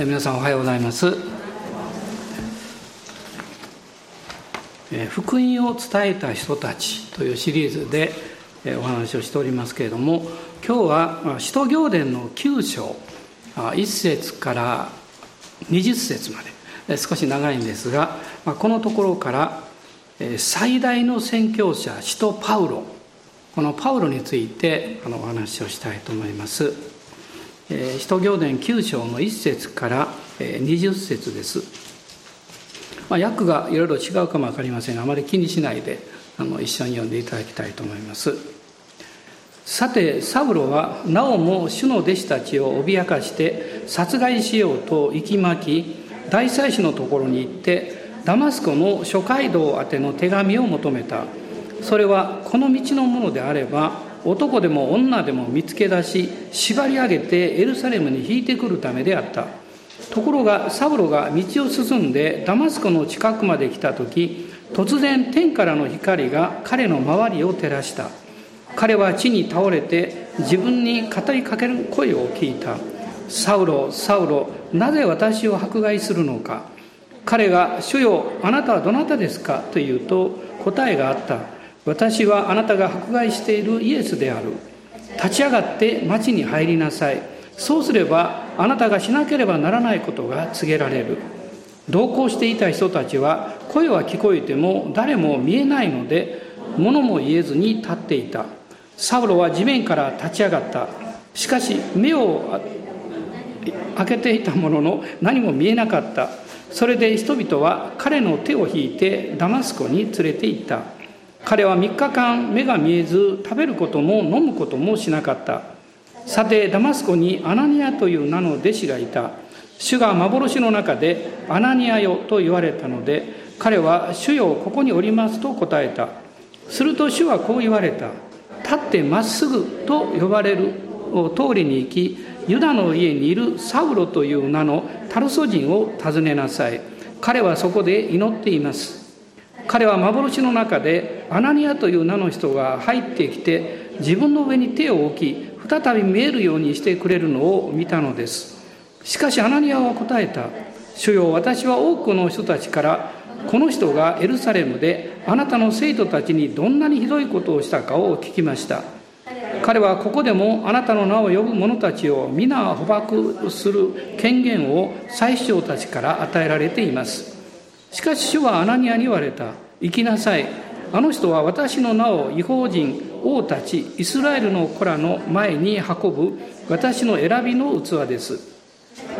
え皆さんおはようございます。え福音を伝えた人たちというシリーズでえお話をしておりますけれども今日は使徒行伝の9章1節から20節まで少し長いんですがこのところから最大の宣教者使徒パウロこのパウロについてお話をしたいと思います。使徒行伝9章の1節から20節です。まあ、訳がいろいろ違うかも分かりませんがあまり気にしないであの一緒に読んでいただきたいと思います。さてサウロはなおも主の弟子たちを脅かして殺害しようと息巻き大祭司のところに行ってダマスコの諸街道宛ての手紙を求めたそれはこの道のものであれば男でも女でも見つけ出し縛り上げてエルサレムに引いてくるためであった。ところがサブロが道を進んでダマスコの近くまで来た時突然天からの光が彼の周りを照らした。彼は地に倒れて自分に語りかける声を聞いた。サウロサウロなぜ私を迫害するのか。彼が「主よあなたはどなたですか?」と言うと答えがあった。私はあなたが迫害しているイエスである。立ち上がって町に入りなさい。そうすればあなたがしなければならないことが告げられる。同行していた人たちは声は聞こえても誰も見えないので物も言えずに立っていた。サウロは地面から立ち上がった。しかし目を開けていたものの何も見えなかった。それで人々は彼の手を引いてダマスコに連れて行った。彼は3日間目が見えず食べることも飲むこともしなかった。さてダマスコにアナニアという名の弟子がいた。主が幻の中でアナニアよと言われたので彼は主よここにおりますと答えた。すると主はこう言われた。立ってまっすぐと呼ばれるを通りに行きユダの家にいるサウロという名のタルソ人を訪ねなさい。彼はそこで祈っています。彼は幻の中でアナニアという名の人が入ってきて自分の上に手を置き再び見えるようにしてくれるのを見たのです。しかしアナニアは答えた。主よ私は多くの人たちからこの人がエルサレムであなたの生徒たちにどんなにひどいことをしたかを聞きました。彼はここでもあなたの名を呼ぶ者たちを皆捕獲する権限を最首長たちから与えられています。しかし主はアナニアに言われた。行きなさい。あの人は私の名を違法人王たちイスラエルの子らの前に運ぶ。私の選びの器です。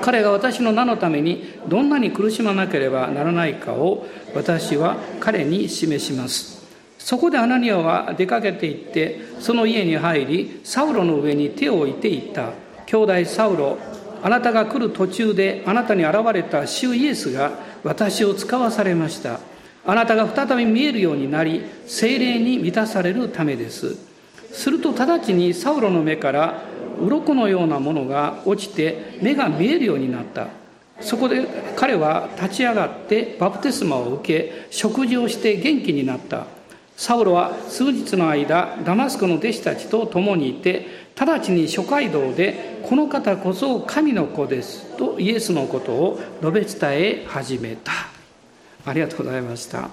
彼が私の名のためにどんなに苦しまなければならないかを私は彼に示します。そこでアナニアは出かけて行ってその家に入りサウロの上に手を置いていった。兄弟サウロあなたが来る途中であなたに現れた主イエスが私を使わされました。あなたが再び見えるようになり精霊に満たされるためです。すると直ちにサウロの目から鱗のようなものが落ちて目が見えるようになった。そこで彼は立ち上がってバプテスマを受け食事をして元気になった。サウロは数日の間ダマスコの弟子たちと共にいて直ちに諸街道でこの方こそ神の子ですとイエスのことを述べ伝え始めたありがとうございました。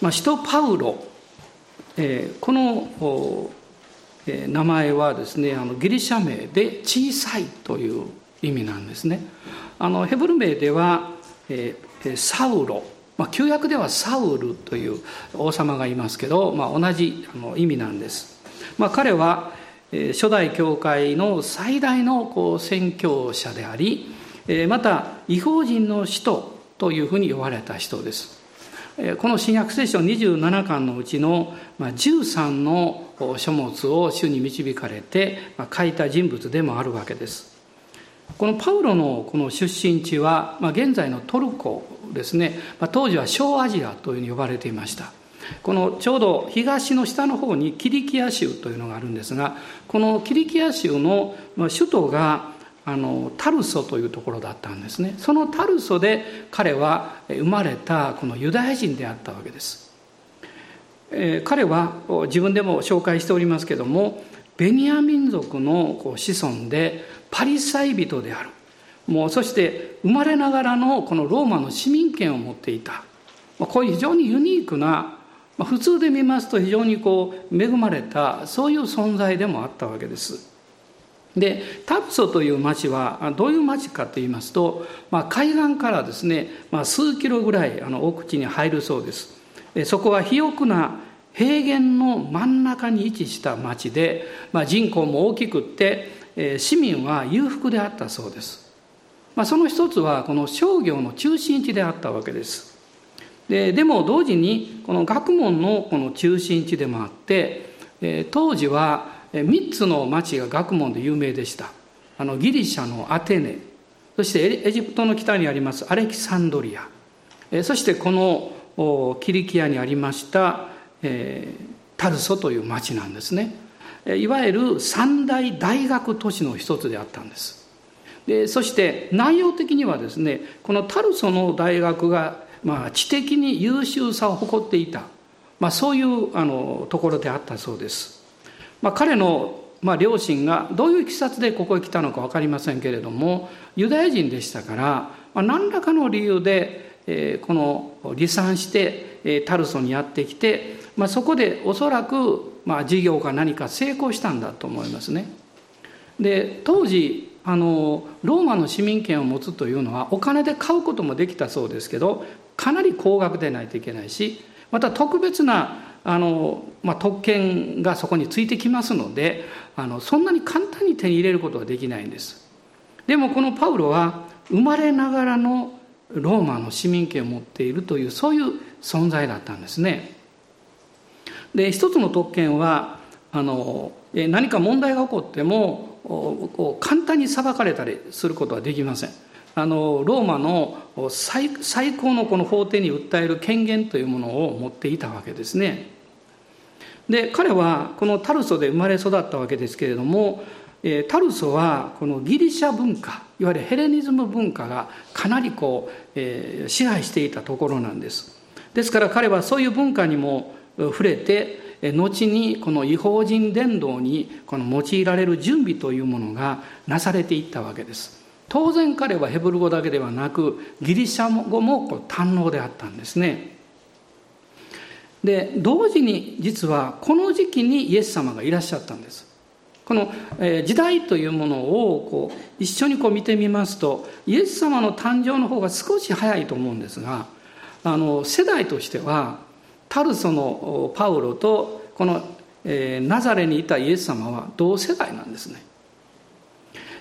まあ、使徒パウロ、えー、この、えー、名前はですねあのギリシャ名で小さいという意味なんですね。あのヘブル名では、えー、サウロ、まあ、旧約ではサウルという王様がいますけど、まあ、同じあの意味なんです。まあ、彼は、初代教会の最大のこう宣教者であり、また違法人の使徒というふうに呼ばれた人です。この新約聖書27巻のうちの13の書物を主に導かれて書いた人物でもあるわけです。このパウロのこの出身地は現在のトルコですね当時は小アジアというふうに呼ばれていましたこのちょうど東の下の方にキリキア州というのがあるんですがこのキリキア州の首都があのタルソというところだったんですね。そのタルソで彼は生まれたこのユダヤ人であったわけです、えー、彼は自分でも紹介しておりますけどもベニヤ民族のこう子孫でパリサイ人である。もうそして生まれながらのこのローマの市民権を持っていた。こういう非常にユニークな普通で見ますと非常にこう恵まれたそういう存在でもあったわけです。でタルソという町はどういう町かと言いますと、まあ、海岸からですね、まあ、数キロぐらいあの奥地に入るそうです。そこは肥沃な平原の真ん中に位置した町で、まあ、人口も大きくって市民は裕福であったそうです。まあ、その一つはこの商業の中心地であったわけです。ででも同時にこの学問のこの中心地でもあって、当時は3つの町が学問で有名でした。あのギリシャのアテネ、そしてエジプトの北にありますアレキサンドリア、そしてこのキリキアにありました、タルソという町なんですね。いわゆる三大大学都市の一つであったんです。でそして内容的にはですねこのタルソの大学が、まあ、知的に優秀さを誇っていた、まあ、そういうあのところであったそうです。まあ、彼のまあ、両親がどういういきさつでここへ来たのか分かりませんけれどもユダヤ人でしたから、まあ、何らかの理由で、えー、この離散して、えー、タルソにやってきて、まあ、そこでおそらく、まあ、事業か何か成功したんだと思いますね。で当時あのローマの市民権を持つというのはお金で買うこともできたそうですけどかなり高額でないといけないしまた特別なあの、まあ、特権がそこについてきますのであのそんなに簡単に手に入れることはできないんですでもこのパウロは生まれながらのローマの市民権を持っているというそういう存在だったんですねで一つの特権はあの何か問題が起こっても簡単に裁かれたりすることはできません。あのローマの最最高のこの法廷に訴える権限というものを持っていたわけですね。で彼はこのタルソで生まれ育ったわけですけれどもタルソはこのギリシャ文化いわゆるヘレニズム文化がかなりこう、えー、支配していたところなんです。ですから彼はそういう文化にも触れて後にこの違法人伝道にこの用いられる準備というものがなされていったわけです当然彼はヘブル語だけではなくギリシャ語も堪能であったんですねで同時に実はこの時期にイエス様がいらっしゃったんですこの時代というものをこう一緒にこう見てみますとイエス様の誕生の方が少し早いと思うんですがあの世代としてはタルソのパウロとこの、ナザレにいたイエス様は同世代なんですね。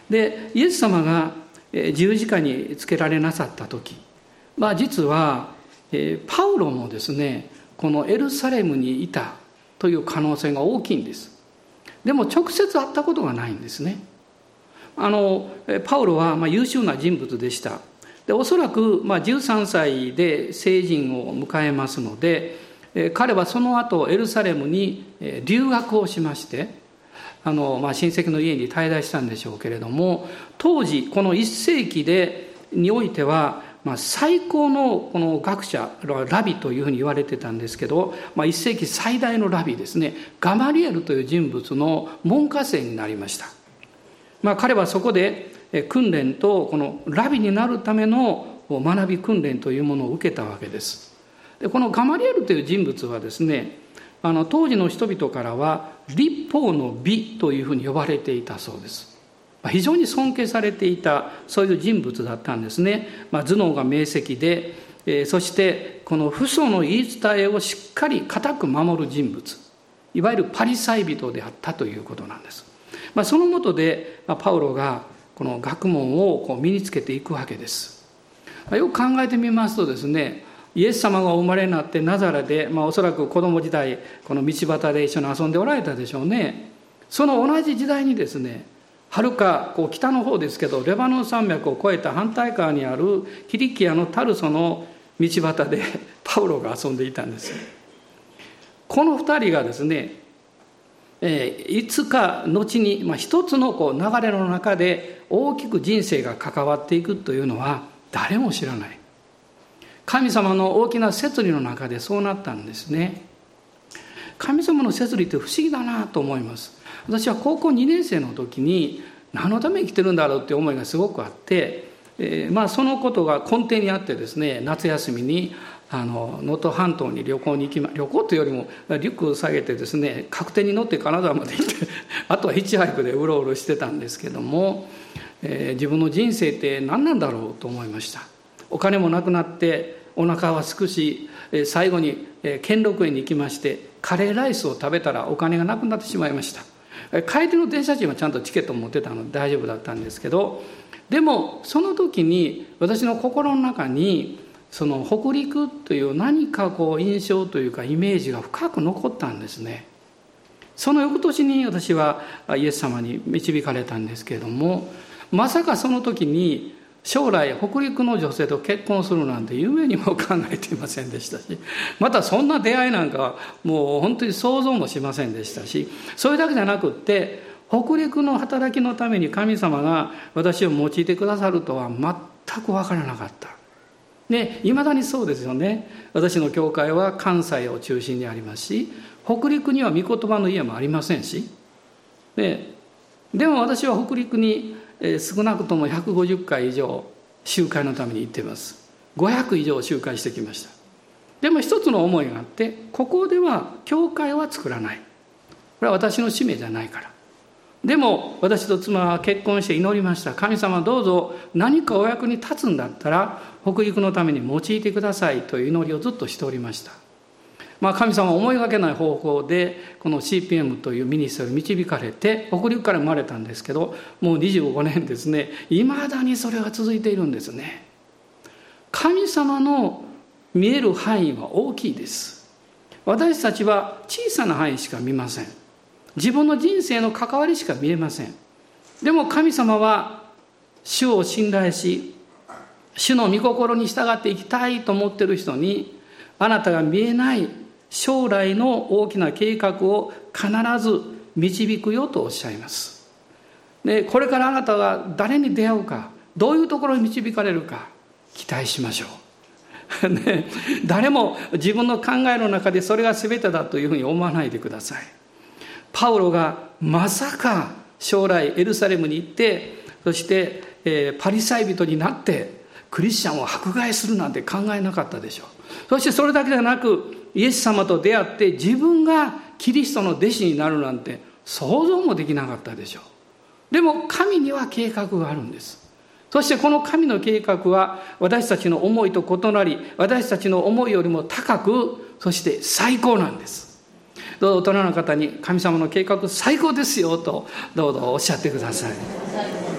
でイエス様が十字架につけられなさった時、まあ、実は、パウロもですねこのエルサレムにいたという可能性が大きいんです。でも直接会ったことがないんですね。あのパウロはま優秀な人物でした。でおそらくま13歳で成人を迎えますので彼はその後エルサレムに留学をしましてあの、まあ、親戚の家に滞在したんでしょうけれども当時この1世紀でにおいては、まあ、最高のこの学者ラビというふうに言われてたんですけど、まあ、1世紀最大のラビですねガマリエルという人物の門下生になりました。まあ、彼はそこで訓練とこのラビになるための学び訓練というものを受けたわけです。でこのガマリエルという人物はですねあの当時の人々からは立法の美というふうに呼ばれていたそうです。非常に尊敬されていたそういう人物だったんですね、まあ、頭脳が明晰で、えー、そしてこの父祖の言い伝えをしっかり固く守る人物。いわゆるパリサイ人であったということなんです、まあ、そのもとで、まあ、パウロがこの学問をこう身につけていくわけです、ま、よく考えてみますとですねイエス様がお生まれになってナザレで、まあ、おそらく子供時代この道端で一緒に遊んでおられたでしょうね。その同じ時代にですねはるかこう北の方ですけどレバノン山脈を越えた反対側にあるキリキアのタルソの道端で パウロが遊んでいたんです。この2人がですね、えー、いつか後に、まあ、一つのこう流れの中で大きく人生が関わっていくというのは誰も知らない。神様の大きな摂理の中でそうなったんですね。神様の摂理って不思議だなと思います。私は高校2年生の時に何のために生きてるんだろうって思いがすごくあってえー、まあ、そのことが根底にあってですね夏休みにあの能登半島に旅行に行きま旅行というよりもリュックを下げてですね確定に乗って金沢まで行って あとはヒッチハイクでうろうろしてたんですけども、えー、自分の人生って何なんだろうと思いました。お金もなくなってお腹はすくし最後に兼六園に行きましてカレーライスを食べたらお金がなくなってしまいました。帰りの電車賃はちゃんとチケット持ってたので大丈夫だったんですけどでもその時に私の心の中にその北陸という何かこう印象というかイメージが深く残ったんですね。その翌年に私はイエス様に導かれたんですけれどもまさかその時に将来北陸の女性と結婚するなんて夢にも考えていませんでしたしまたそんな出会いなんかはもう本当に想像もしませんでしたしそれだけじゃなくって北陸の働きのために神様が私を用いてくださるとは全く分からなかった。でいまだにそうですよね私の教会は関西を中心にありますし北陸には御言葉の家もありませんしででも私は北陸にえ少なくとも150回以上集会のために行っています。500以上集会してきました。でも一つの思いがあってここでは教会は作らない。これは私の使命じゃないから。でも私と妻は結婚して祈りました。神様どうぞ何かお役に立つんだったら北陸のために用いてくださいという祈りをずっとしておりました。まあ、神様思いがけない方法でこの CPM というミニストリー導かれて北陸から生まれたんですけどもう25年ですねいまだにそれが続いているんですね。神様の見える範囲は大きいです。私たちは小さな範囲しか見ません。自分の人生の関わりしか見えません。でも神様は主を信頼し主の御心に従っていきたいと思っている人にあなたが見えない将来の大きな計画を必ず導くよとおっしゃいます。でこれからあなたが誰に出会うかどういうところに導かれるか期待しましょう、ね、誰も自分の考えの中でそれが全てだというふうに思わないでください。パウロがまさか将来エルサレムに行ってそして、えー、パリサイ人になってクリスチャンを迫害するなんて考えなかったでしょう。そしてそれだけではなくイエス様と出会って自分がキリストの弟子になるなんて想像もできなかったでしょう。でも神には計画があるんです。そしてこの神の計画は私たちの思いと異なり私たちの思いよりも高くそして最高なんです。どうぞ大人の方に神様の計画最高ですよとどうぞおっしゃってください。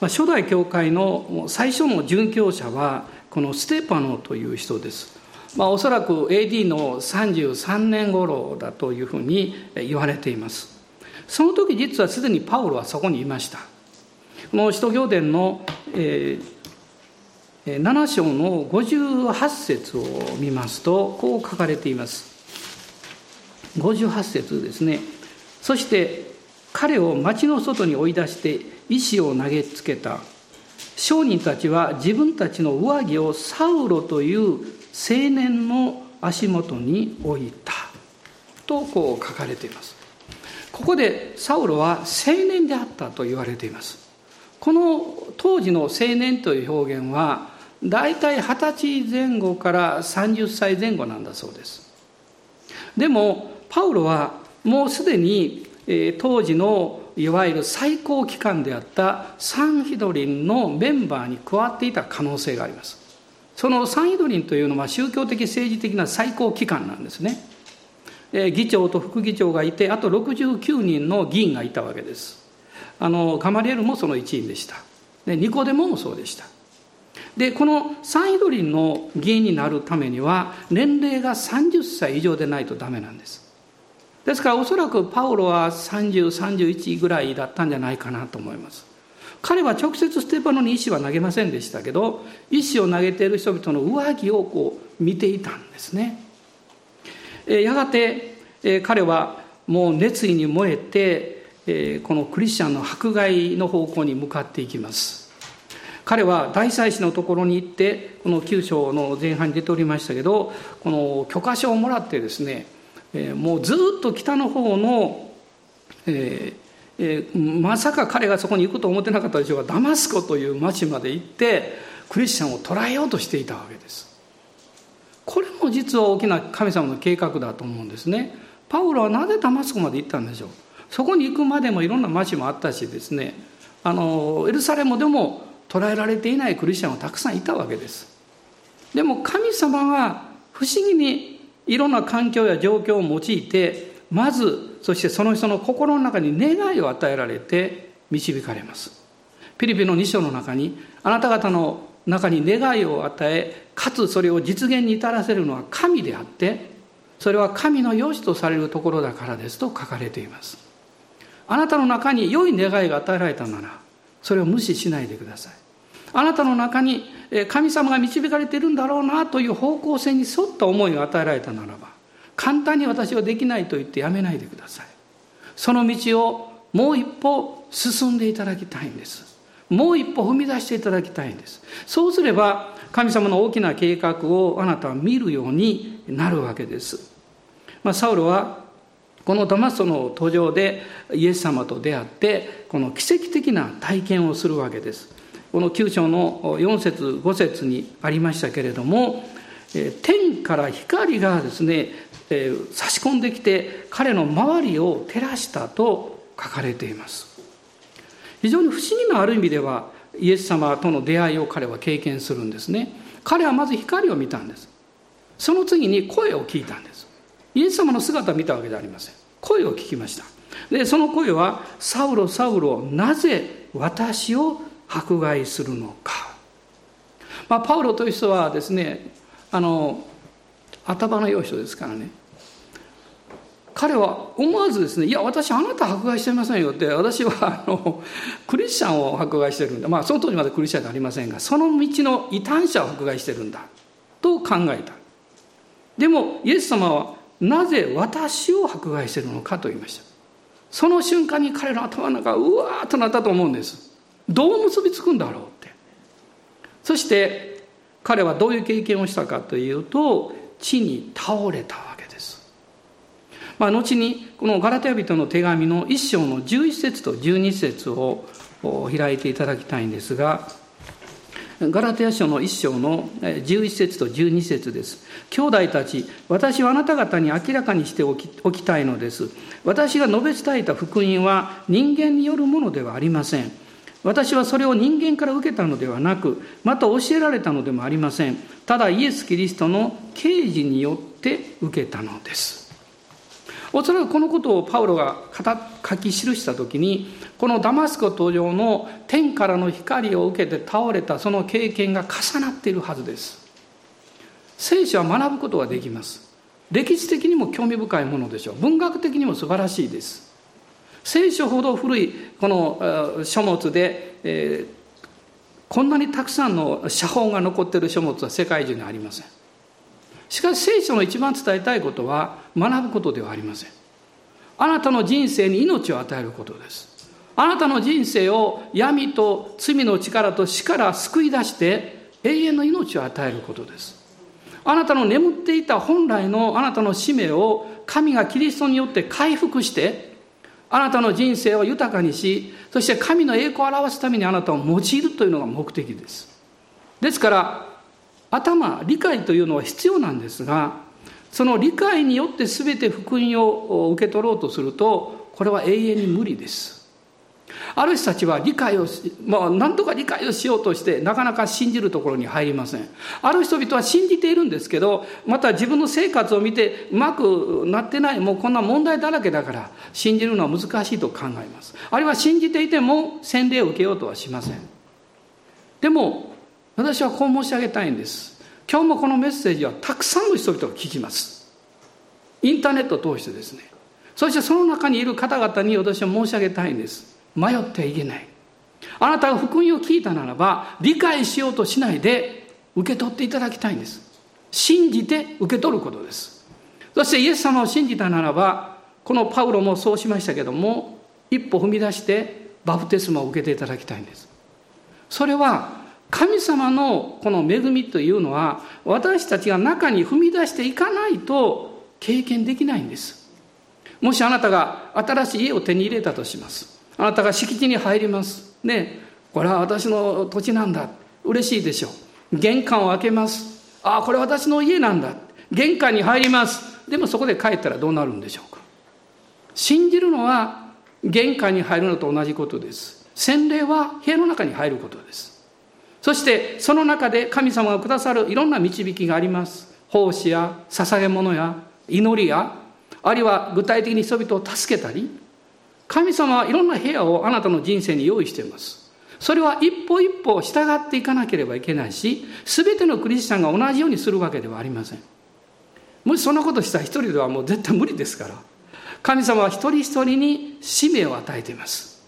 まあ、初代教会の最初の殉教者はこのステパノという人です。まあ、おそらく AD の33年頃だというふうに言われています。その時実はすでにパウロはそこにいました。この使徒行伝の、えー、7章の58節を見ますとこう書かれています。58節ですね。そして彼を町の外に追い出して石を投げつけた。商人たちは自分たちの上着をサウロという青年の足元に置いた。とこう書かれています。ここでサウロは青年であったと言われています。この当時の青年という表現は大体二十歳前後から30歳前後なんだそうです。でもパウロはもうすでに当時のいわゆる最高機関であったサンヒドリンのメンバーに加わっていた可能性があります。そのサンヒドリンというのは宗教的政治的な最高機関なんですね。議長と副議長がいてあと69人の議員がいたわけです。あのガマリエルもその一員でした。でニコデモもそうでした。でこのサンヒドリンの議員になるためには年齢が30歳以上でないとダメなんです。ですからおそらくパウロは3031ぐらいだったんじゃないかなと思います。彼は直接ステパノに石は投げませんでしたけど石を投げている人々の上着をこう見ていたんですね。やがて彼はもう熱意に燃えてこのクリスチャンの迫害の方向に向かっていきます。彼は大祭司のところに行ってこの9章の前半に出ておりましたけどこの許可証をもらってですねえ、もうずっと北の方の、えーえー、まさか彼がそこに行くと思ってなかったでしょうがダマスコという町まで行ってクリスチャンを捕らえようとしていたわけです。これも実は大きな神様の計画だと思うんですね。パウロはなぜダマスコまで行ったんでしょう。そこに行くまでもいろんな町もあったしですね。あのエルサレムでも捕らえられていないクリスチャンはたくさんいたわけです。でも神様は不思議にいろんな環境や状況を用いてまずそしてその人の心の中に願いを与えられて導かれます。ピリピの2章の中にあなた方の中に願いを与えかつそれを実現に至らせるのは神であってそれは神の良しとされるところだからですと書かれています。あなたの中に良い願いが与えられたならそれを無視しないでください。あなたの中に神様が導かれているんだろうなという方向性に沿った思いが与えられたならば簡単に私はできないと言ってやめないでください。その道をもう一歩進んでいただきたいんです。もう一歩踏み出していただきたいんです。そうすれば神様の大きな計画をあなたは見るようになるわけです。まあ、サウロはこのダマスコの途上でイエス様と出会ってこの奇跡的な体験をするわけです。この9章の4節5節にありましたけれども天から光がですね差し込んできて彼の周りを照らしたと書かれています。非常に不思議なある意味ではイエス様との出会いを彼は経験するんですね。彼はまず光を見たんです。その次に声を聞いたんです。イエス様の姿を見たわけではありません。声を聞きました。でその声は「サウロサウロなぜ私を迫害するのか」まあ、パウロという人はですねあの頭の良い人ですからね。彼は思わずですね「いや私あなた迫害してませんよ」って私はあのクリスチャンを迫害してるんだ。まあその当時までクリスチャンではありませんがその道の異端者を迫害してるんだ。と考えた。でもイエス様はなぜ私を迫害してるのかと言いました。その瞬間に彼の頭の中がうわーっとなったと思うんです。どう結びつくんだろうってそして彼はどういう経験をしたかというと地に倒れたわけです、まあ、後にこのガラテヤ人の手紙の一章の11節と12節を開いていただきたいんですがガラテヤ書の1章の11節と12節です。兄弟たち、私はあなた方に明らかにしておきおきたいのです。私が述べ伝えた福音は人間によるものではありません。私はそれを人間から受けたのではなく、また教えられたのでもありません。ただイエス・キリストの啓示によって受けたのです。おそらくこのことをパウロが書き記した時にこのダマスコ登場の天からの光を受けて倒れたその経験が重なっているはずです聖書は学ぶことができます歴史的にも興味深いものでしょう文学的にも素晴らしいです聖書ほど古いこの書物で、えー、こんなにたくさんの写本が残っている書物は世界中にありません。しかし聖書の一番伝えたいことは学ぶことではありません。あなたの人生に命を与えることです。あなたの人生を闇と罪の力と死から救い出して永遠の命を与えることです。あなたの眠っていた本来のあなたの使命を神がキリストによって回復してあなたの人生を豊かにしそして神の栄光を表すためにあなたを用いるというのが目的です。ですから頭理解というのは必要なんですがその理解によって全て福音を受け取ろうとするとこれは永遠に無理です。ある人たちは理解をまあ何とか理解をしようとしてなかなか信じるところに入りません。ある人々は信じているんですけどまた自分の生活を見てうまくなってないもうこんな問題だらけだから信じるのは難しいと考えます。あるいは信じていても洗礼を受けようとはしません。でも私はこう申し上げたいんです。今日もこのメッセージはたくさんの人々が聞きます。インターネットを通してですね。そしてその中にいる方々に私は申し上げたいんです。迷ってはいけない。あなたが福音を聞いたならば理解しようとしないで受け取っていただきたいんです。信じて受け取ることです。そしてイエス様を信じたならばこのパウロもそうしましたけども一歩踏み出してバプテスマを受けていただきたいんです。それは神様のこの恵みというのは私たちが中に踏み出していかないと経験できないんです。もしあなたが新しい家を手に入れたとします。あなたが敷地に入ります。ね。これは私の土地なんだ。嬉しいでしょう。玄関を開けます。ああこれ私の家なんだ。玄関に入ります。でもそこで帰ったらどうなるんでしょうか。信じるのは玄関に入るのと同じことです。洗礼は部屋の中に入ることです。そしてその中で神様がくださるいろんな導きがあります。奉仕や捧げ物や祈りやあるいは具体的に人々を助けたり神様はいろんな部屋をあなたの人生に用意しています。それは一歩一歩従っていかなければいけないし全てのクリスチャンが同じようにするわけではありません。もしそんなことしたら一人ではもう絶対無理ですから。神様は一人一人に使命を与えています。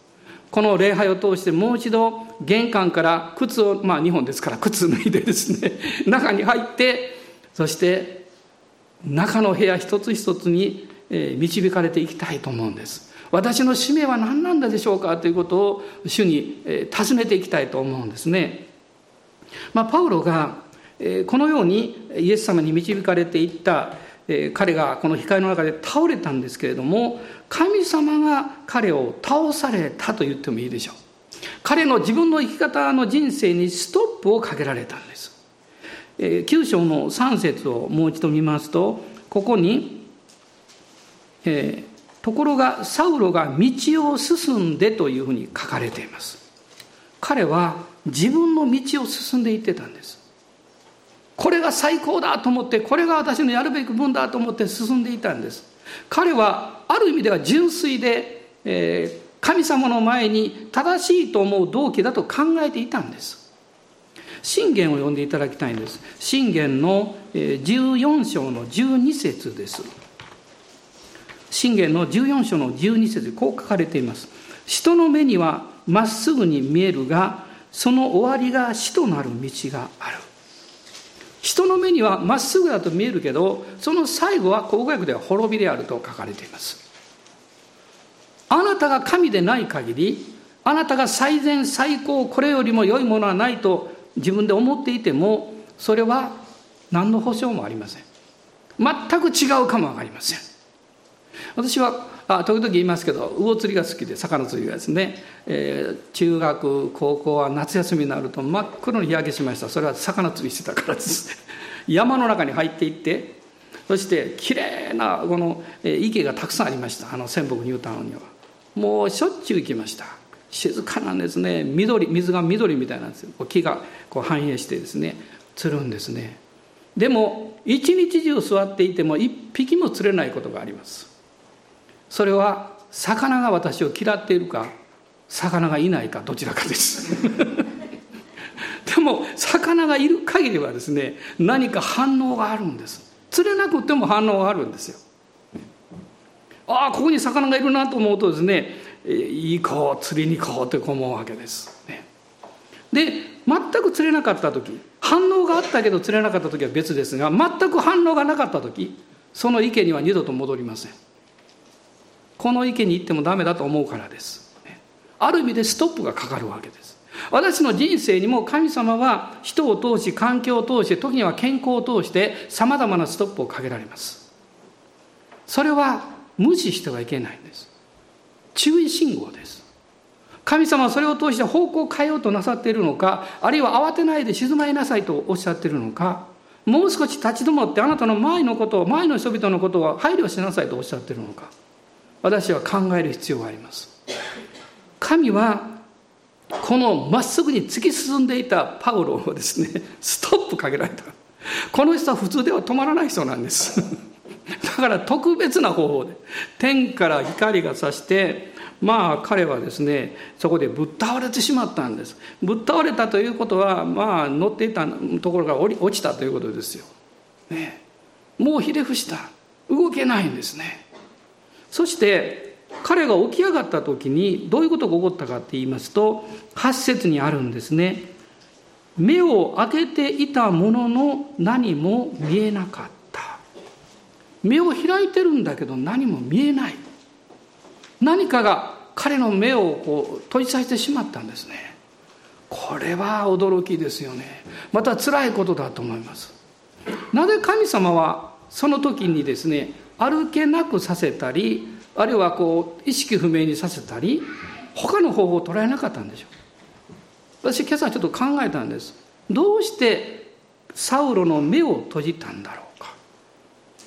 この礼拝を通してもう一度玄関から靴をまあ日本ですから靴脱いでですね中に入ってそして中の部屋一つ一つに導かれていきたいと思うんです。私の使命は何なんだでしょうかということを主に尋ねていきたいと思うんですね、まあ、パウロがこのようにイエス様に導かれていった彼がこの光の中で倒れたんですけれども神様が彼を倒されたと言ってもいいでしょう。彼の自分の生き方の人生にストップをかけられたんです。9章の3節をもう一度見ますとここに、えー、ところがサウロが道を進んでというふうに書かれています。彼は自分の道を進んでいってたんです。これが最高だと思ってこれが私のやるべき分だと思って進んでいたんです。彼はある意味では純粋で、えー、神様の前に正しいと思う動機だと考えていたんです。信玄を読んでいただきたいんです。信玄の14章の12節です。信玄の14章の12節でこう書かれています。人の目にはまっすぐに見えるがその終わりが死となる道がある。人の目にはまっすぐだと見えるけどその最後は口語訳では滅びであると書かれています。あなたが神でない限りあなたが最善最高これよりも良いものはないと自分で思っていてもそれは何の保証もありません。全く違うかも分かりません。私はあ時々言いますけど魚釣りが好きで魚釣りがですね、えー、中学高校は夏休みになると真っ黒に日焼けしました。それは魚釣りしてたからです。山の中に入っていってそしてきれいなこの池がたくさんありました。あの仙北ニュータウンには。もうしょっちゅう行きました。静かなんですね。緑水が緑みたいなんですよ。木がこう反映してですね釣るんですね。でも一日中座っていても一匹も釣れないことがあります。それは魚が私を嫌っているか魚がいないかどちらかです。でも魚がいる限りはですね何か反応があるんです。釣れなくても反応があるんですよ。ああここに魚がいるなと思うとですね行こう釣りに行こうと思うわけです、ね、で全く釣れなかった時反応があったけど釣れなかった時は別ですが全く反応がなかった時その池には二度と戻りません。この池に行ってもダメだと思うからです。ある意味でストップがかかるわけです。私の人生にも神様は人を通し、環境を通して、時には健康を通して様々なストップをかけられます。それは無視してはいけないんです。注意信号です。神様はそれを通して方向を変えようとなさっているのか、あるいは慌てないで静まりなさいとおっしゃっているのか、もう少し立ち止まってあなたの前のことを、前の人々のことを配慮しなさいとおっしゃっているのか。私は考える必要があります。神はこのまっすぐに突き進んでいたパウロをですねストップかけられた。この人は普通では止まらない人なんです。だから特別な方法で天から光がさしてまあ彼はですねそこでぶっ倒れてしまったんです。ぶっ倒れたということはまあ乗っていたところから落ちたということですよ、ね、もうひれ伏した。動けないんですね。そして彼が起き上がった時にどういうことが起こったかって言いますと8節にあるんですね。目を開けていたものの何も見えなかった。目を開いてるんだけど何も見えない。何かが彼の目をこう閉じさせてしまったんですね。これは驚きですよね。また辛いことだと思います。なぜ神様はその時にですね歩けなくさせたりあるいはこう意識不明にさせたり他の方法を捉えなかったんでしょう。私今朝ちょっと考えたんです。どうしてサウロの目を閉じたんだろうか。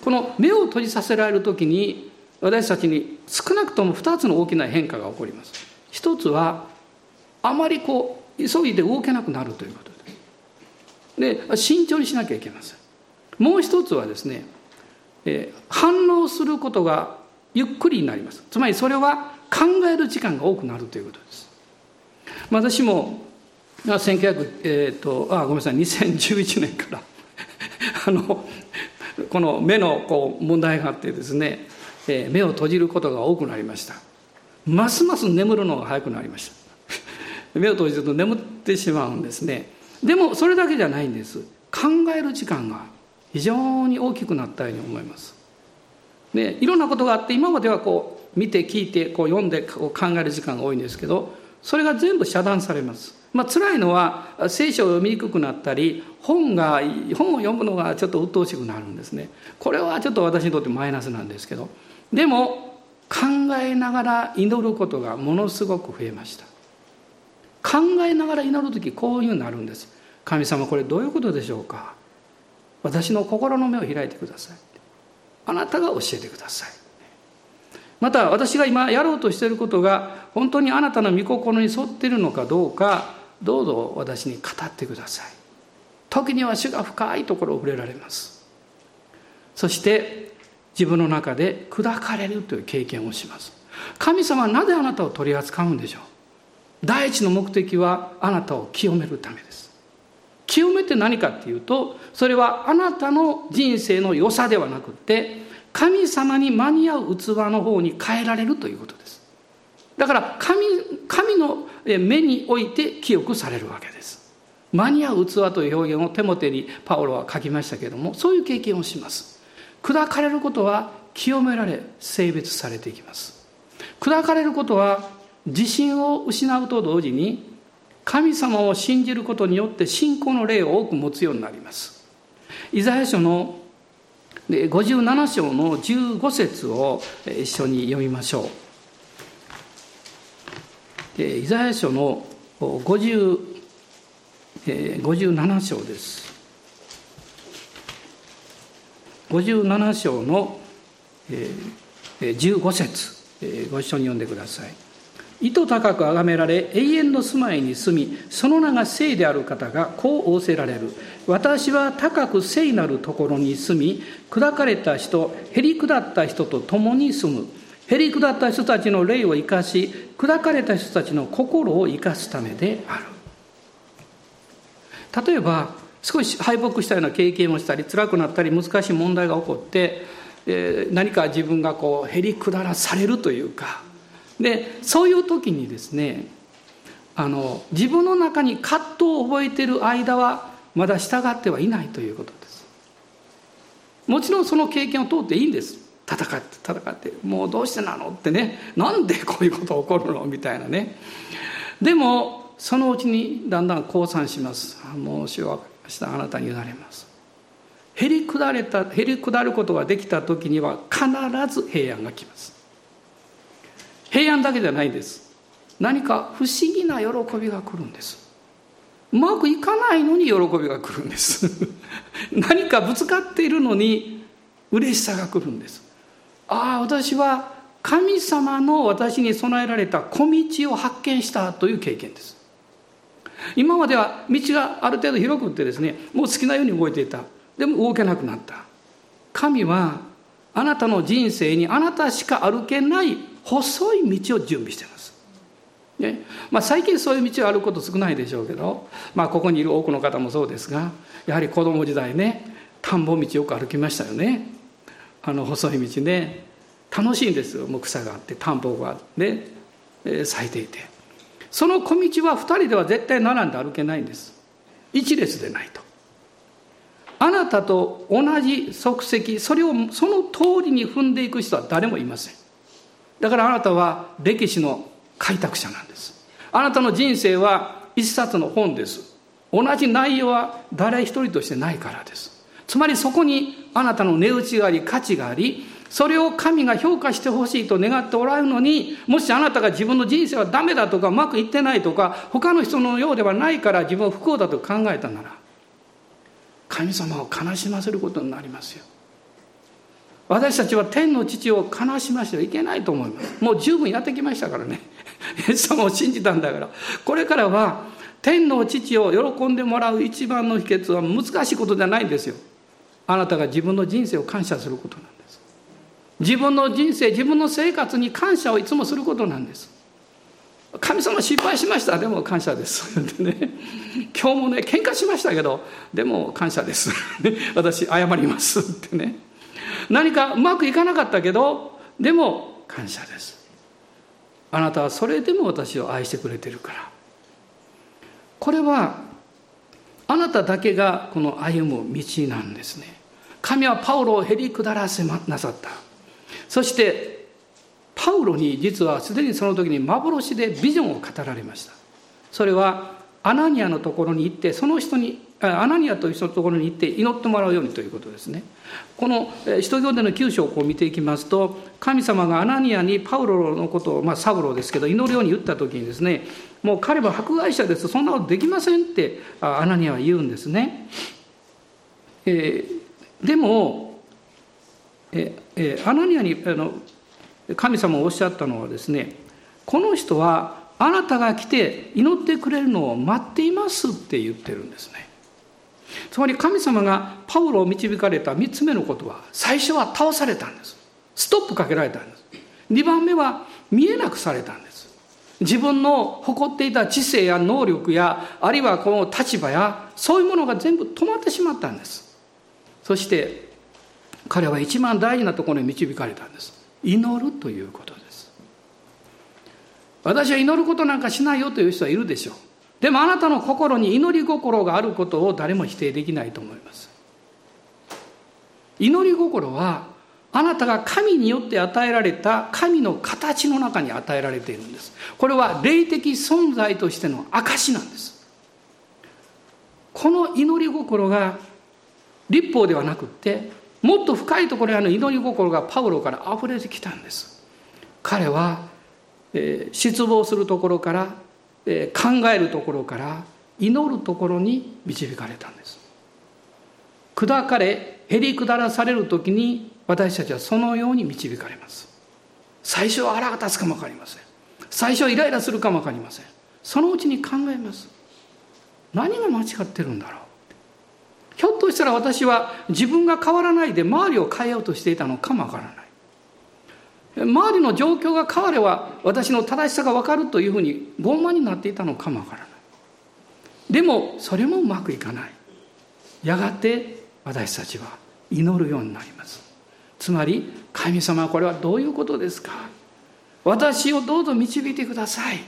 この目を閉じさせられる時に私たちに少なくとも2つの大きな変化が起こります。一つはあまりこう急いで動けなくなるということです。で慎重にしなきゃいけませんもう一つはですね、え、反応することがゆっくりになります。つまりそれは考える時間が多くなるということです。私も1900えっ、ー、とあごめんなさい。2011年から あのこの目のこう問題があってですね、えー、目を閉じることが多くなりました。ますます眠るのが早くなりました。目を閉じると眠ってしまうんですね。でもそれだけじゃないんです。考える時間が非常に大きくなったように思います。でいろんなことがあって今まではこう見て聞いてこう読んでこう考える時間が多いんですけどそれが全部遮断されます。まあ辛いのは聖書を読みにくくなったり本が本を読むのがちょっと鬱陶しくなるんですね。これはちょっと私にとってマイナスなんですけどでも考えながら祈ることがものすごく増えました。考えながら祈る時こういうになるんです。神様これどういうことでしょうか？私の心の目を開いてください。あなたが教えてください。また私が今やろうとしていることが本当にあなたの御心に沿っているのかどうかどうぞ私に語ってください。時には主が深いところを触れられます。そして自分の中で砕かれるという経験をします。神様はなぜあなたを取り扱うんでしょう。第一の目的はあなたを清めるためです。清めって何かっていうとそれはあなたの人生の良さではなくて神様に間に合う器の方に変えられるということです。だから神神の目において記憶されるわけです。間に合う器という表現を手モテにパオロは書きましたけれどもそういう経験をします。砕かれることは清められ性別されていきます。砕かれることは自信を失うと同時に神様を信じることによって信仰の霊を多く持つようになります。イザヤ書の57章の15節を一緒に読みましょう。イザヤ書の50 57章です。57章の15節。ご一緒に読んでください。意図高く崇められ永遠の住まいに住みその名が聖である方がこう仰せられる。私は高く聖なるところに住み砕かれた人へり下った人と共に住む。へり下った人たちの霊を生かし砕かれた人たちの心を生かすためである。例えば少し敗北したような経験をしたり辛くなったり難しい問題が起こって、え何か自分がこうへり下らされるというかでそういう時にですねあの自分の中に葛藤を覚えている間はまだ従ってはいないということです。もちろんその経験を通っていいんです。戦って戦ってもうどうしてなのってね。なんでこういうこと起こるのみたいなね。でもそのうちにだんだん降参します。もう主は明日あなたに委ねます。へり下れたへり下ることができた時には必ず平安が来ます。平安だけじゃないです。何か不思議な喜びが来るんです。うまくいかないのに喜びが来るんです。何かぶつかっているのに嬉しさが来るんです。ああ私は神様の私に備えられた小道を発見したという経験です。今までは道がある程度広くってですねもう好きなように動いていた。でも動けなくなった。神はあなたの人生にあなたしか歩けない細い道を準備しています。ね。まあ、最近そういう道を歩くこと少ないでしょうけど、まあ、ここにいる多くの方もそうですがやはり子供時代ね田んぼ道よく歩きましたよね。あの細い道ね。楽しいんですよ。もう草があって田んぼがあって、咲いていて。その小道は2人では絶対並んで歩けないんです。一列でないと。あなたと同じ足跡それをその通りに踏んでいく人は誰もいません。だからあなたは歴史の開拓者なんです。あなたの人生は一冊の本です。同じ内容は誰一人としてないからです。つまりそこにあなたの値打ちがあり価値がありそれを神が評価してほしいと願っておられるのに、もしあなたが自分の人生はダメだとかうまくいってないとか、他の人のようではないから自分は不幸だと考えたなら、神様を悲しませることになりますよ。私たちは天の父を悲しましてはいけないと思います。もう十分やってきましたからね。イエス様を信じたんだから。これからは天の父を喜んでもらう一番の秘訣は難しいことじゃないんですよ。あなたが自分の人生を感謝することなんです。自分の人生、自分の生活に感謝をいつもすることなんです。神様失敗しました。でも感謝です。で ね、今日もね、喧嘩しましたけど、でも感謝です。私、謝りますってね。何かうまくいかなかったけど、でも感謝です。あなたはそれでも私を愛してくれてるから。これは、あなただけがこの歩む道なんですね。神はパウロをへり下らせなさった。そして、パウロに実はすでにその時に幻でビジョンを語られました。それはアナニアのところに行ってその人にアナニアという人のところに行って祈ってもらうようにということですね。この使徒行伝の9章をこう見ていきますと神様がアナニアにパウロのことを、まあ、サブロですけど祈るように言った時にですねもう彼は迫害者ですそんなことできませんってアナニアは言うんですね。えー、でも、えー、アナニアにあの神様をおっしゃったのはですねこの人はあなたが来て祈ってくれるのを待っていますって言ってるんですね。つまり神様がパウロを導かれた3つ目のことは最初は倒されたんです。ストップかけられたんです。2番目は見えなくされたんです。自分の誇っていた知性や能力やあるいはこの立場やそういうものが全部止まってしまったんです。そして彼は一番大事なところに導かれたんです。祈るということです。私は祈ることなんかしないよという人はいるでしょう。でもあなたの心に祈り心があることを誰も否定できないと思います。祈り心はあなたが神によって与えられた神の形の中に与えられているんです。これは霊的存在としての証なんです。この祈り心が立法ではなくってもっと深いところにある祈り心がパウロから溢れてきたんです。彼は、えー、失望するところから考えるところから祈るところに導かれたんです。砕かれへり下らされる時に私たちはそのように導かれます。最初は腹が立つかも分かりません。最初はイライラするかも分かりません。そのうちに考えます。何が間違ってるんだろう。ひょっとしたら私は自分が変わらないで周りを変えようとしていたのかもわからない。周りの状況が変われば私の正しさが分かるというふうに傲慢になっていたのかもわからない。でもそれもうまくいかない。やがて私たちは祈るようになります。つまり神様これはどういうことですか？私をどうぞ導いてください。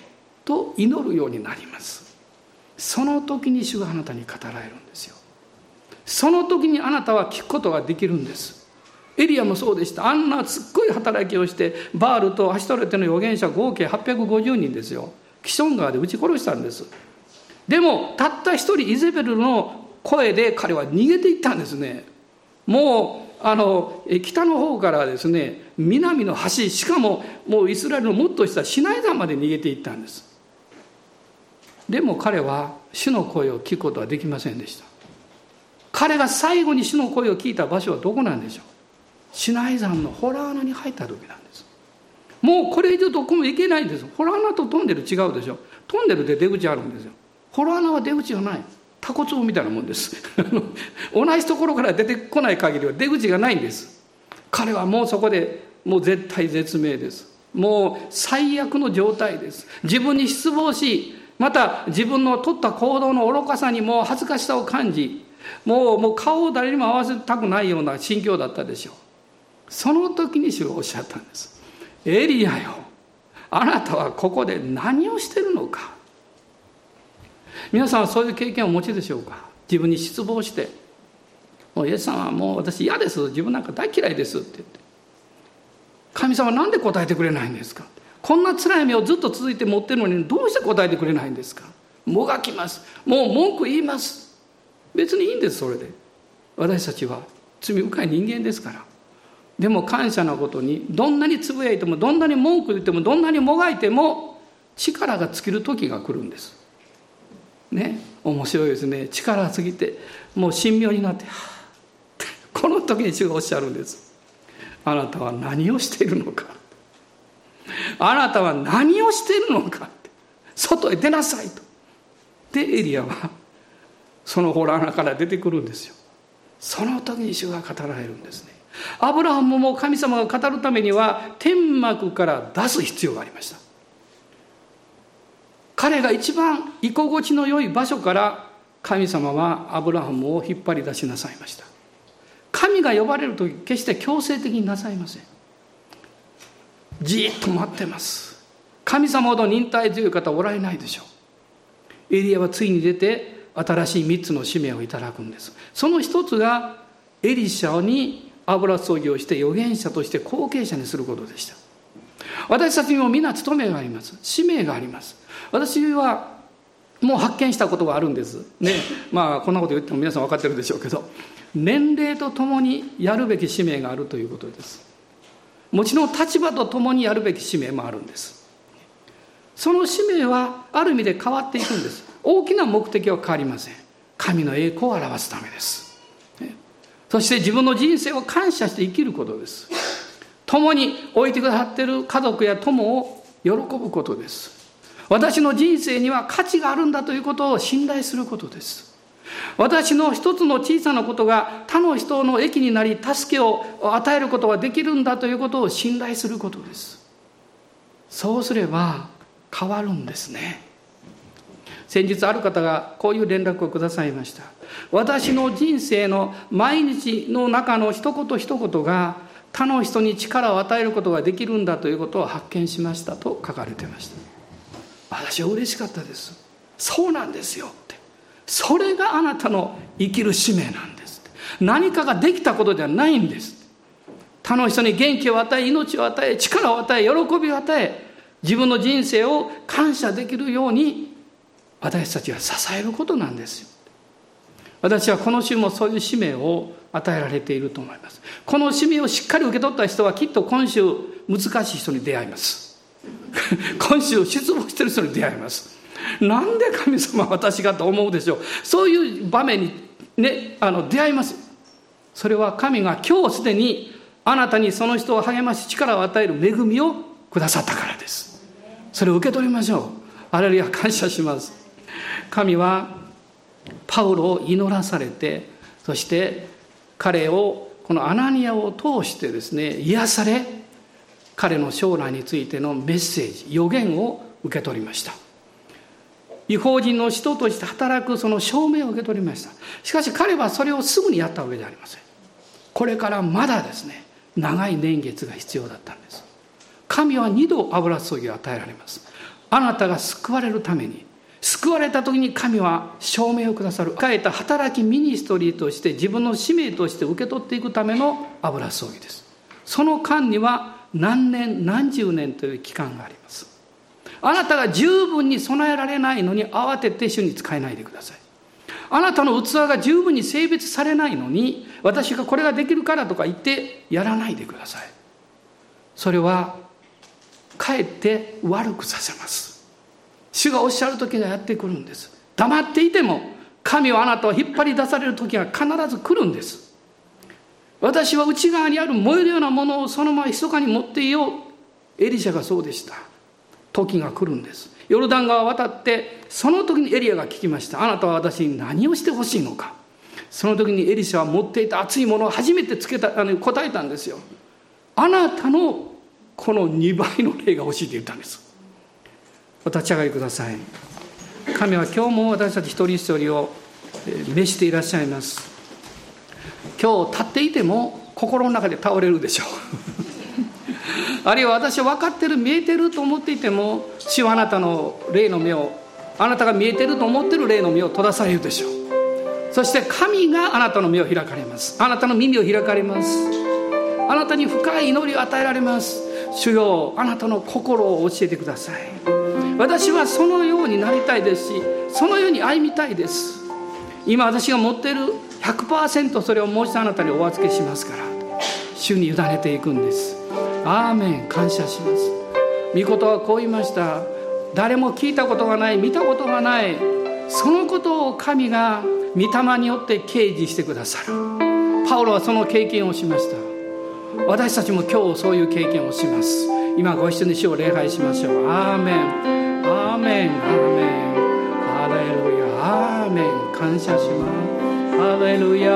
と祈るようになります。その時に主があなたに語られるんですよ。その時にあなたは聞くことができるんです。エリアもそうでした。あんなすっごい働きをしてバールとアシトレテの預言者合計850人ですよ。キション川で撃ち殺したんです。でもたった一人イゼベルの声で彼は逃げていったんですね。もうあの北の方からですね南の端しかももうイスラエルのもっとしたシナイ山まで逃げていったんです。でも彼は主の声を聞くことはできませんでした。彼が最後に主の声を聞いた場所はどこなんでしょう？シナイ山のホラー穴に入った時なんです。もうこれ以上どこも行けないんです。ホラー穴とトンネル違うでしょ。トンネルで出口あるんですよ。ホラー穴は出口がない。タコツみたいなもんです。同じところから出てこない限りは出口がないんです。彼はもうそこでもう絶対絶命です。もう最悪の状態です。自分に失望しまた自分の取った行動の愚かさにも恥ずかしさを感じもうもう顔を誰にも合わせたくないような心境だったでしょう。その時に主がおっしゃったんです。エリアよあなたはここで何をしてるのか。皆さんはそういう経験をお持ちでしょうか。自分に失望して「もうイエス様はもう私嫌です。自分なんか大嫌いです」って言って「神様なんで答えてくれないんですか?」こんな辛い目をずっと続いて持ってるのにどうして答えてくれないんですか？もがきます。もう文句言います。別にいいんですそれで。私たちは罪深い人間ですから。でも感謝のことにどんなにつぶやいてもどんなに文句言ってもどんなにもがいても力が尽きる時が来るんです。ね面白いですね。力が尽きてもう神妙になって、この時に主がおっしゃるんです。あなたは何をしているのか。あなたは何をしているのか。外へ出なさいと。でエリアはその洞穴から出てくるんですよ。その時に主が語られるんですね。アブラハムも神様が語るためには天幕から出す必要がありました。彼が一番居心地の良い場所から神様はアブラハムを引っ張り出しなさいました。神が呼ばれる時決して強制的になさいません。じっと待ってます。神様ほど忍耐強い方おられないでしょう。エリアはついに出て新しい3つの使命をいただくんです。その一つがエリシャに油注ぎをして預言者として後継者にすることでした。私たちにも皆務めがあります。使命があります。私はもう発見したことがあるんです。ね。まあこんなこと言っても皆さん分かってるでしょうけど。年齢とともにやるべき使命があるということです。もちろん立場とともにやるべき使命もあるんです。その使命はある意味で変わっていくんです。大きな目的は変わりません。神の栄光を表すためです。そして自分の人生を感謝して生きることです。共に置いてくださっている家族や友を喜ぶことです。私の人生には価値があるんだということを信頼することです。私の一つの小さなことが他の人の益になり助けを与えることができるんだということを信頼することです。そうすれば変わるんですね。先日ある方がこういう連絡をくださいました。私の人生の毎日の中の一言一言が他の人に力を与えることができるんだということを発見しましたと書かれてました。私は嬉しかったです。そうなんですよって。それがあなたの生きる使命なんです何かができたことではないんです。他の人に元気を与え命を与え力を与え喜びを与え自分の人生を感謝できるように私たちが支えることなんですよ。私はこの週もそういう使命を与えられていると思います。この使命をしっかり受け取った人はきっと今週難しい人に出会います。今週失望してる人に出会います。なんで神様私がと思うでしょう。そういう場面にねあの出会います。それは神が今日すでにあなたにその人を励まし力を与える恵みをくださったからです。それを受け取りましょう。あれや感謝します。神はパウロを祈らされてそして彼をこのアナニアを通してですね癒され彼の将来についてのメッセージ予言を受け取りました。違法人の人として働くその証明を受け取りました。しかし彼はそれをすぐにやったわけではありません。これからまだですね長い年月が必要だったんです。神は二度油注ぎを与えられます。あなたが救われるために救われた時に神は証明をくださる。変えた働きミニストリーとして自分の使命として受け取っていくための油注ぎです。その間には何年何十年という期間があります。あなたが十分に備えられないのに慌てて主に使えないでください。あなたの器が十分に性別されないのに私がこれができるからとか言ってやらないでください。それはかえって悪くさせます。主がおっしゃる時がやってくるんです。黙っていても神はあなたを引っ張り出される時が必ず来るんです。私は内側にある燃えるようなものをそのまま密かに持っていよう。エリシャがそうでした。時が来るんです。ヨルダン川を渡ってその時にエリアが聞きました。あなたは私に何をしてほしいのか。その時にエリシャは持っていた熱いものを初めてつけたあの答えたんですよ。あなたのこの2倍の霊が欲しいって言ったんです。お立ち上がりください。神は今日も私たち一人一人を召していらっしゃいます。今日立っていても心の中で倒れるでしょう。あるいは私は分かってる見えてると思っていても主はあなたの霊の目をあなたが見えてると思ってる霊の目を閉ざされるでしょう。そして神があなたの目を開かれます。あなたの耳を開かれます。あなたに深い祈りを与えられます。主よあなたの心を教えてください。私はそのようになりたいですしそのように歩みたいです。今私が持っている100%それをもう一度あなたにお預けしますから主に委ねていくんです。アーメン感謝します。御言はこう言いました。誰も聞いたことがない見たことがないそのことを神が御霊によって掲示してくださる。パウロはその経験をしました。私たちも今日そういう経験をします。今ご一緒に主を礼拝しましょう。アーメン。ーメンアーメンハレルヤアーメン感謝します。ハレルヤ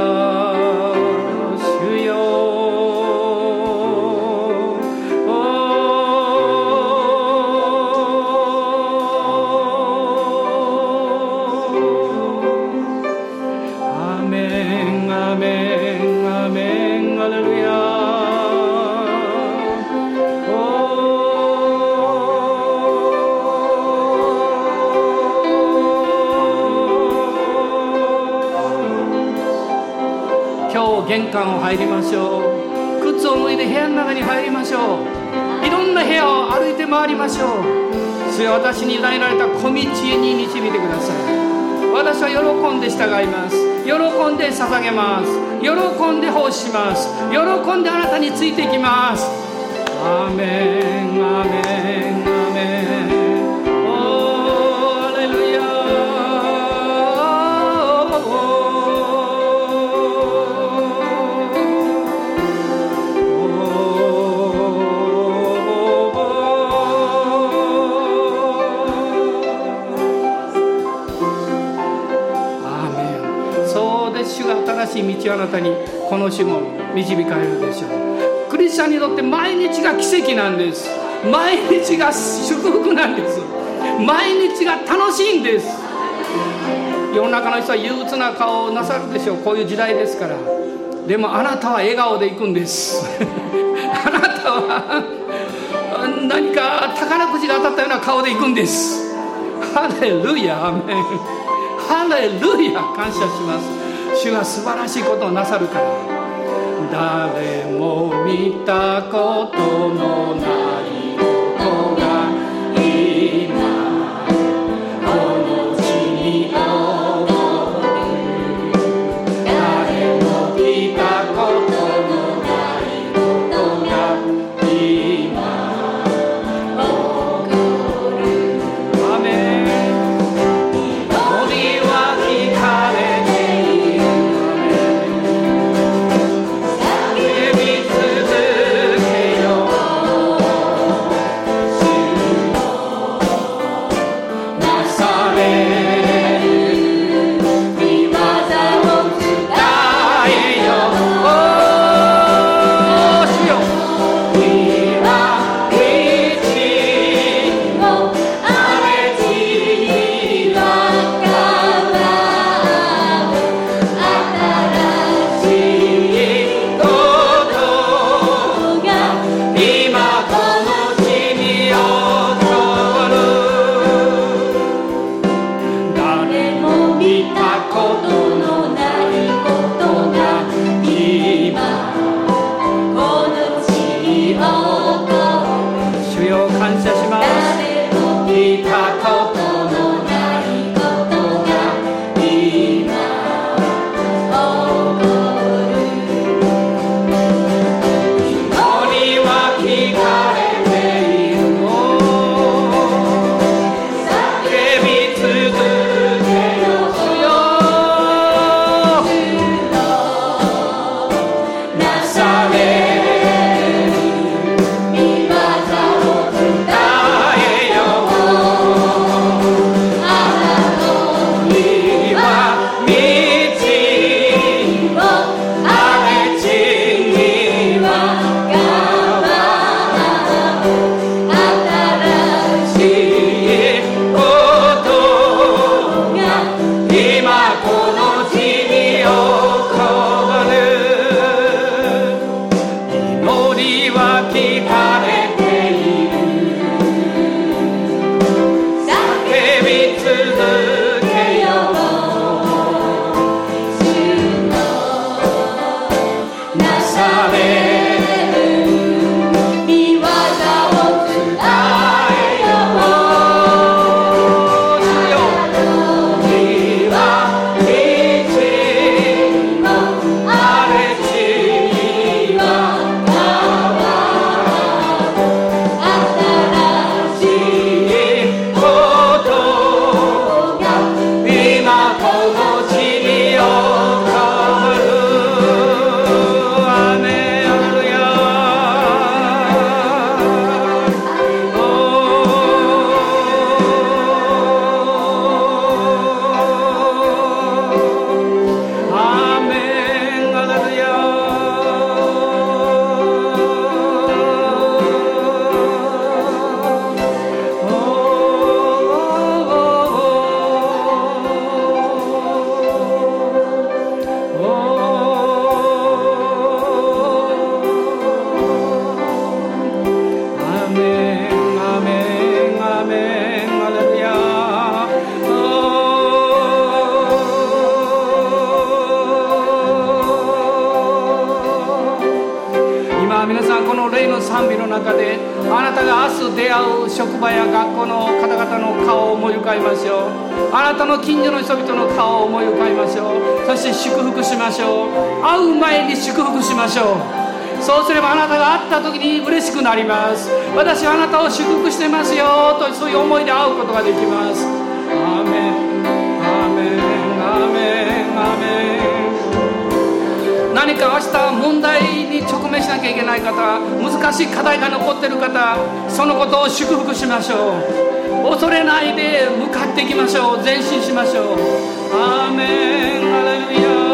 玄関を入りましょう。靴を脱いで部屋の中に入りましょう。いろんな部屋を歩いて回りましょう。それは私に委ねられた小道に導いてください。私は喜んで従います。喜んで捧げます。喜んで奉仕します。喜んであなたについていきます。アーメンアメン。あなたにこの種も導かれるでしょう。クリスチャンにとって毎日が奇跡なんです。毎日が祝福なんです。毎日が楽しいんです。世の中の人は憂鬱な顔をなさるでしょう。こういう時代ですから。でもあなたは笑顔で行くんです。あなたは何か宝くじが当たったような顔で行くんです。ハレルヤアメン。ハレルヤ感謝します。主が素晴らしいことをなさるから。誰も見たことのない。祝福しましょう。会う前に祝福しましょう。そうすればあなたが会った時に嬉しくなります。私はあなたを祝福してますよとそういう思いで会うことができます。アーメンアーメンアーメンアーメン。何か明日問題に直面しなきゃいけない方難しい課題が残ってる方そのことを祝福しましょう。恐れないで向かっていきましょう。前進しましょう。アーメン。アレルヤ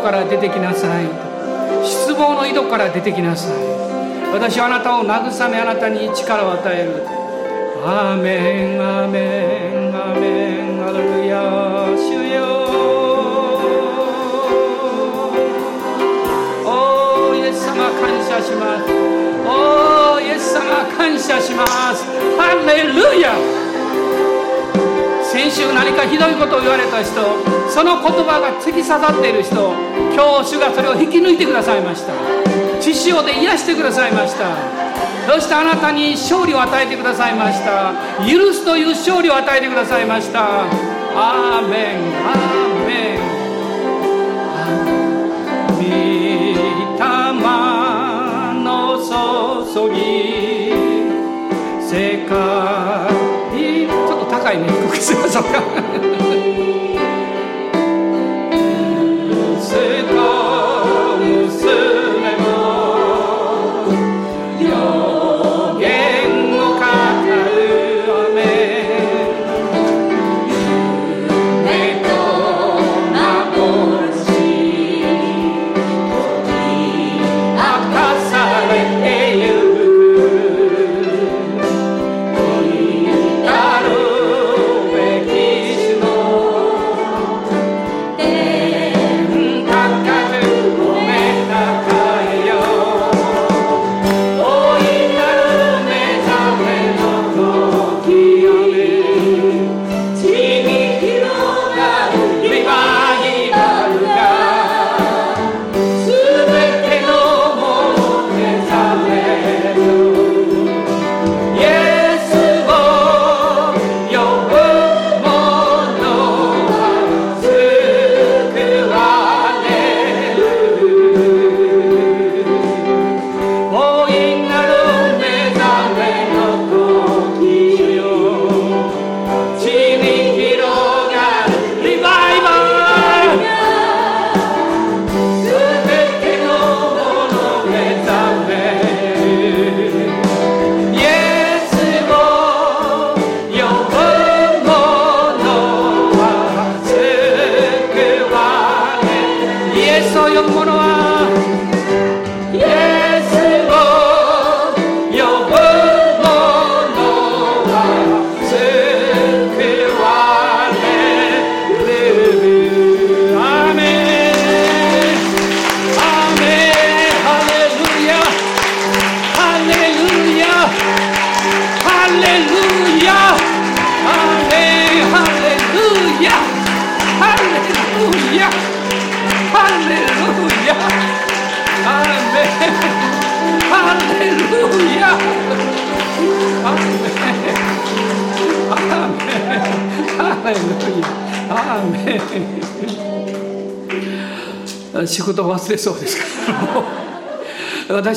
から出てきなさい。失望の井戸から出てきなさい。私はあなたを慰めあなたに力を与える。アーメンアーメンアーメン。アレルヤ主よ。おーイエス様感謝します。おーイエス様感謝します。ハレルヤ先週何かひどいことを言われた人。その言葉が突き刺さっている人今日主がそれを引き抜いてくださいました。血潮で癒してくださいました。そしてあなたに勝利を与えてくださいました。許すという勝利を与えてくださいました。アーメン。アーメン。御霊の注ぎ世界。ちょっと高いね。低くしましょう